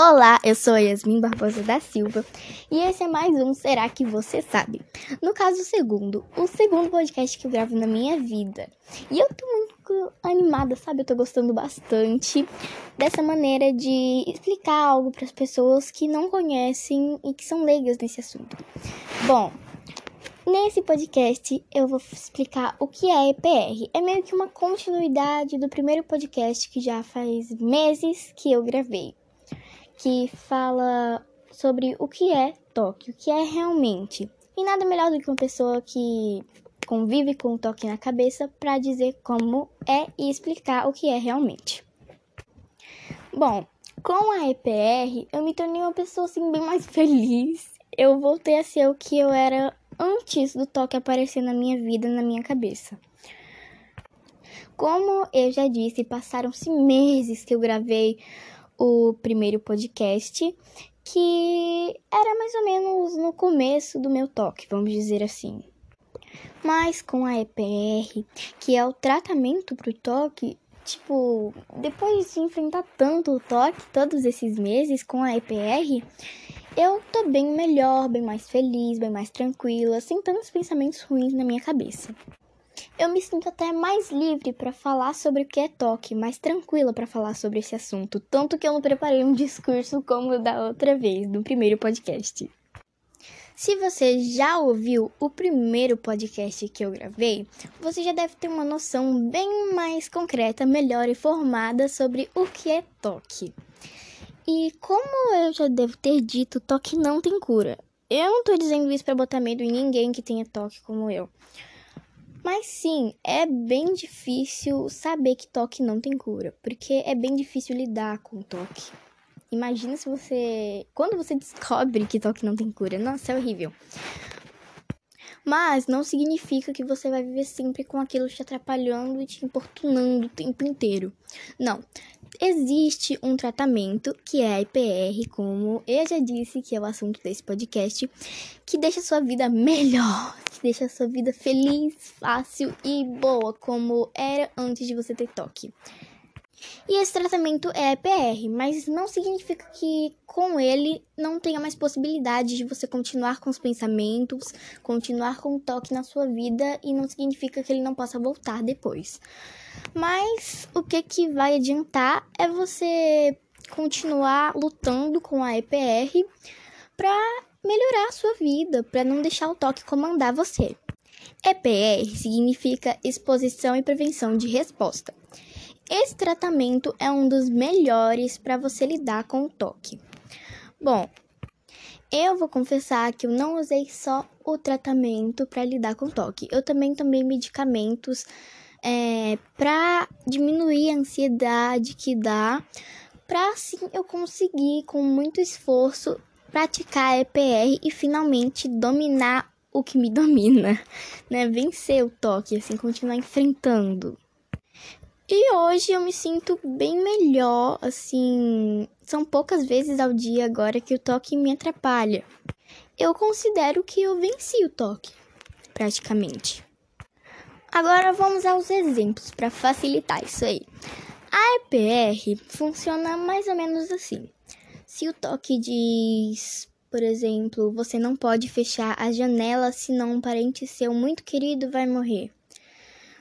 Olá, eu sou Yasmin Barbosa da Silva e esse é mais um Será que Você Sabe? No caso, o segundo, o segundo podcast que eu gravo na minha vida. E eu tô muito animada, sabe? Eu tô gostando bastante dessa maneira de explicar algo para as pessoas que não conhecem e que são leigas nesse assunto. Bom, Nesse podcast eu vou explicar o que é EPR. É meio que uma continuidade do primeiro podcast que já faz meses que eu gravei que fala sobre o que é toque, o que é realmente. E nada melhor do que uma pessoa que convive com o toque na cabeça para dizer como é e explicar o que é realmente. Bom, com a EPR eu me tornei uma pessoa assim bem mais feliz. Eu voltei a ser o que eu era antes do toque aparecer na minha vida, na minha cabeça. Como eu já disse, passaram-se meses que eu gravei o primeiro podcast, que era mais ou menos no começo do meu toque, vamos dizer assim. Mas com a EPR, que é o tratamento para o toque, tipo, depois de enfrentar tanto o toque todos esses meses com a EPR, eu tô bem melhor, bem mais feliz, bem mais tranquila, sem tantos pensamentos ruins na minha cabeça. Eu me sinto até mais livre para falar sobre o que é toque, mais tranquila para falar sobre esse assunto, tanto que eu não preparei um discurso como da outra vez, no primeiro podcast. Se você já ouviu o primeiro podcast que eu gravei, você já deve ter uma noção bem mais concreta, melhor e formada sobre o que é toque. E como eu já devo ter dito, toque não tem cura. Eu não tô dizendo isso para botar medo em ninguém que tenha toque como eu. Mas sim, é bem difícil saber que toque não tem cura, porque é bem difícil lidar com toque. Imagina se você. Quando você descobre que toque não tem cura. Nossa, é horrível. Mas não significa que você vai viver sempre com aquilo te atrapalhando e te importunando o tempo inteiro. Não. Existe um tratamento que é a IPR, como eu já disse, que é o assunto desse podcast, que deixa a sua vida melhor, que deixa a sua vida feliz, fácil e boa, como era antes de você ter toque. E esse tratamento é EPR, mas não significa que com ele não tenha mais possibilidade de você continuar com os pensamentos, continuar com o toque na sua vida e não significa que ele não possa voltar depois. Mas o que que vai adiantar é você continuar lutando com a EPR para melhorar a sua vida, para não deixar o toque comandar você. EPR significa exposição e prevenção de resposta. Esse tratamento é um dos melhores para você lidar com o toque. Bom, eu vou confessar que eu não usei só o tratamento para lidar com toque. Eu também tomei medicamentos é, para diminuir a ansiedade que dá, para assim eu conseguir, com muito esforço, praticar a EPR e finalmente dominar o que me domina, né? Vencer o toque, assim, continuar enfrentando. E hoje eu me sinto bem melhor, assim. São poucas vezes ao dia agora que o toque me atrapalha. Eu considero que eu venci o toque, praticamente. Agora vamos aos exemplos para facilitar isso aí. A EPR funciona mais ou menos assim. Se o toque diz, por exemplo, você não pode fechar a janela senão um parente seu muito querido vai morrer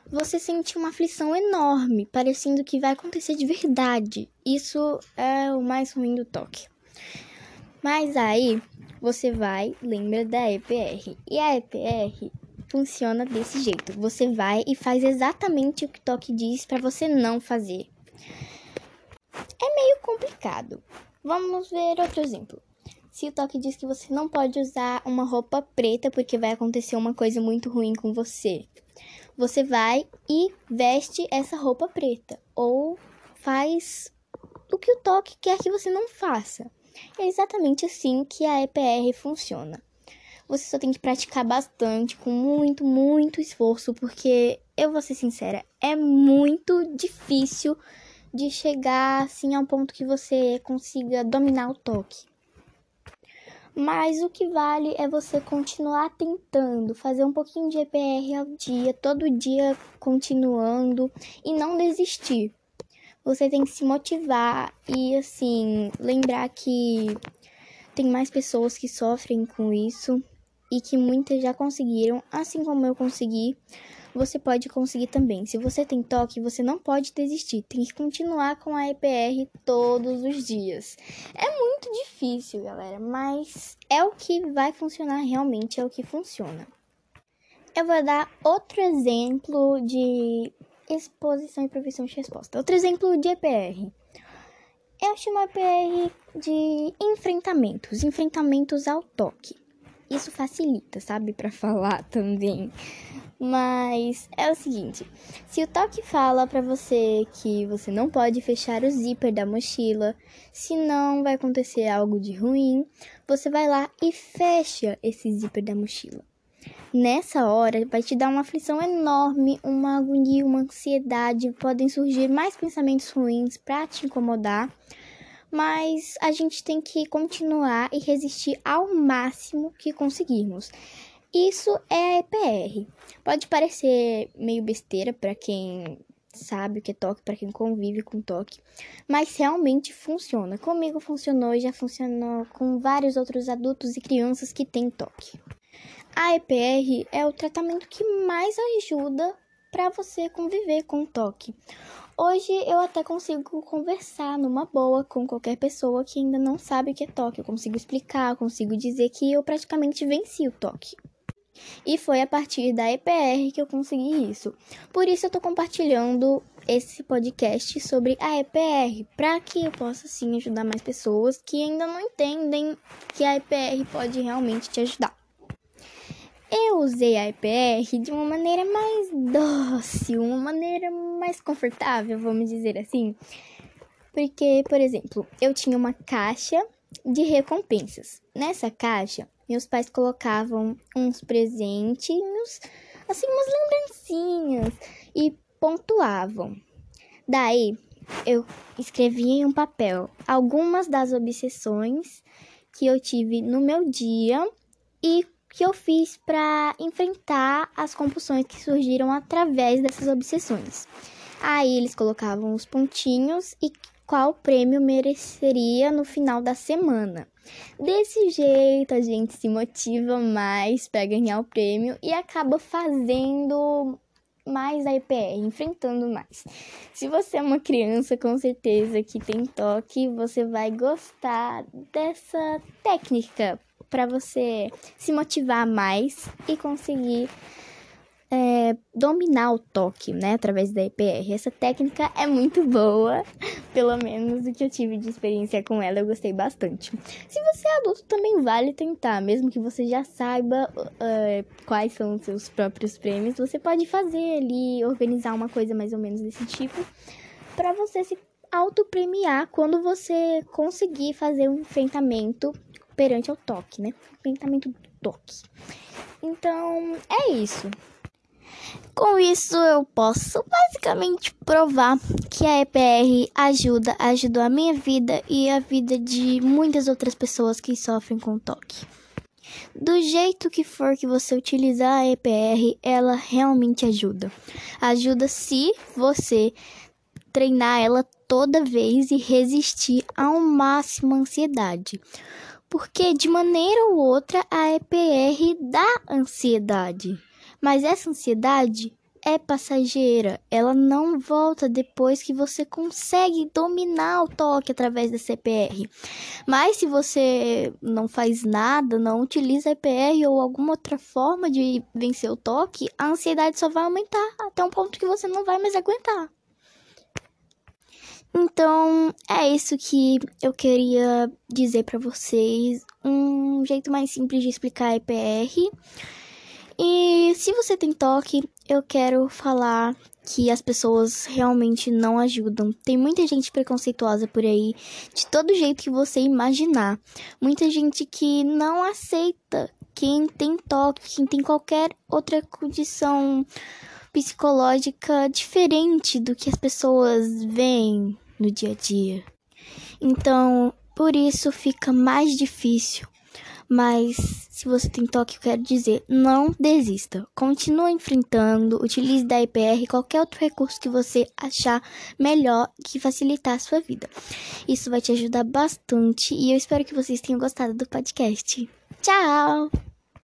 você sente uma aflição enorme, parecendo que vai acontecer de verdade. Isso é o mais ruim do toque. Mas aí você vai, lembra da EPR. E a EPR funciona desse jeito. Você vai e faz exatamente o que o toque diz para você não fazer. É meio complicado. Vamos ver outro exemplo. Se o toque diz que você não pode usar uma roupa preta porque vai acontecer uma coisa muito ruim com você, você vai e veste essa roupa preta ou faz o que o toque quer que você não faça. É exatamente assim que a EPR funciona. Você só tem que praticar bastante, com muito, muito esforço, porque eu vou ser sincera, é muito difícil de chegar assim ao ponto que você consiga dominar o toque. Mas o que vale é você continuar tentando, fazer um pouquinho de EPR ao dia, todo dia continuando e não desistir. Você tem que se motivar e, assim, lembrar que tem mais pessoas que sofrem com isso e que muitas já conseguiram, assim como eu consegui. Você pode conseguir também. Se você tem toque, você não pode desistir. Tem que continuar com a EPR todos os dias. É muito difícil, galera, mas é o que vai funcionar realmente, é o que funciona. Eu vou dar outro exemplo de exposição e profissão de resposta. Outro exemplo de EPR. Eu chamo a EPR de enfrentamentos, enfrentamentos ao toque. Isso facilita, sabe, para falar também. Mas é o seguinte, se o toque fala para você que você não pode fechar o zíper da mochila, senão vai acontecer algo de ruim, você vai lá e fecha esse zíper da mochila. Nessa hora vai te dar uma aflição enorme, uma agonia, uma ansiedade, podem surgir mais pensamentos ruins para te incomodar mas a gente tem que continuar e resistir ao máximo que conseguirmos. Isso é a EPR. Pode parecer meio besteira para quem sabe o que é toque, para quem convive com toque, mas realmente funciona. Comigo funcionou e já funcionou com vários outros adultos e crianças que têm toque. A EPR é o tratamento que mais ajuda para você conviver com toque. Hoje eu até consigo conversar numa boa com qualquer pessoa que ainda não sabe o que é toque. Eu consigo explicar, consigo dizer que eu praticamente venci o toque. E foi a partir da EPR que eu consegui isso. Por isso eu tô compartilhando esse podcast sobre a EPR, para que eu possa sim ajudar mais pessoas que ainda não entendem que a EPR pode realmente te ajudar. Eu usei a EPR de uma maneira mais dócil, uma maneira mais confortável, vamos dizer assim. Porque, por exemplo, eu tinha uma caixa de recompensas. Nessa caixa, meus pais colocavam uns presentinhos, assim, umas lembrancinhas e pontuavam. Daí, eu escrevia em um papel algumas das obsessões que eu tive no meu dia e que eu fiz para enfrentar as compulsões que surgiram através dessas obsessões. Aí eles colocavam os pontinhos e qual prêmio mereceria no final da semana. Desse jeito a gente se motiva mais para ganhar o prêmio e acaba fazendo mais a EPR, enfrentando mais. Se você é uma criança, com certeza que tem toque, você vai gostar dessa técnica para você se motivar mais e conseguir é, dominar o toque, né, através da EPR. Essa técnica é muito boa, pelo menos o que eu tive de experiência com ela, eu gostei bastante. Se você é adulto, também vale tentar, mesmo que você já saiba uh, quais são os seus próprios prêmios, você pode fazer ali, organizar uma coisa mais ou menos desse tipo, para você se auto-premiar quando você conseguir fazer um enfrentamento perante ao toque, né? Pensamento do toque. Então, é isso. Com isso, eu posso basicamente provar que a EPR ajuda, ajudou a minha vida e a vida de muitas outras pessoas que sofrem com toque. Do jeito que for que você utilizar a EPR, ela realmente ajuda. Ajuda se você treinar ela toda vez e resistir ao máximo à ansiedade porque de maneira ou outra a EPR dá ansiedade. Mas essa ansiedade é passageira, ela não volta depois que você consegue dominar o toque através da CPR. Mas se você não faz nada, não utiliza EPR ou alguma outra forma de vencer o toque, a ansiedade só vai aumentar até um ponto que você não vai mais aguentar. Então, é isso que eu queria dizer para vocês. Um jeito mais simples de explicar EPR. E se você tem toque, eu quero falar que as pessoas realmente não ajudam. Tem muita gente preconceituosa por aí, de todo jeito que você imaginar. Muita gente que não aceita quem tem toque, quem tem qualquer outra condição psicológica diferente do que as pessoas veem no dia a dia. Então, por isso fica mais difícil. Mas Se você tem toque, eu quero dizer, não desista. Continue enfrentando, utilize da IPR qualquer outro recurso que você achar melhor que facilitar a sua vida. Isso vai te ajudar bastante e eu espero que vocês tenham gostado do podcast. Tchau!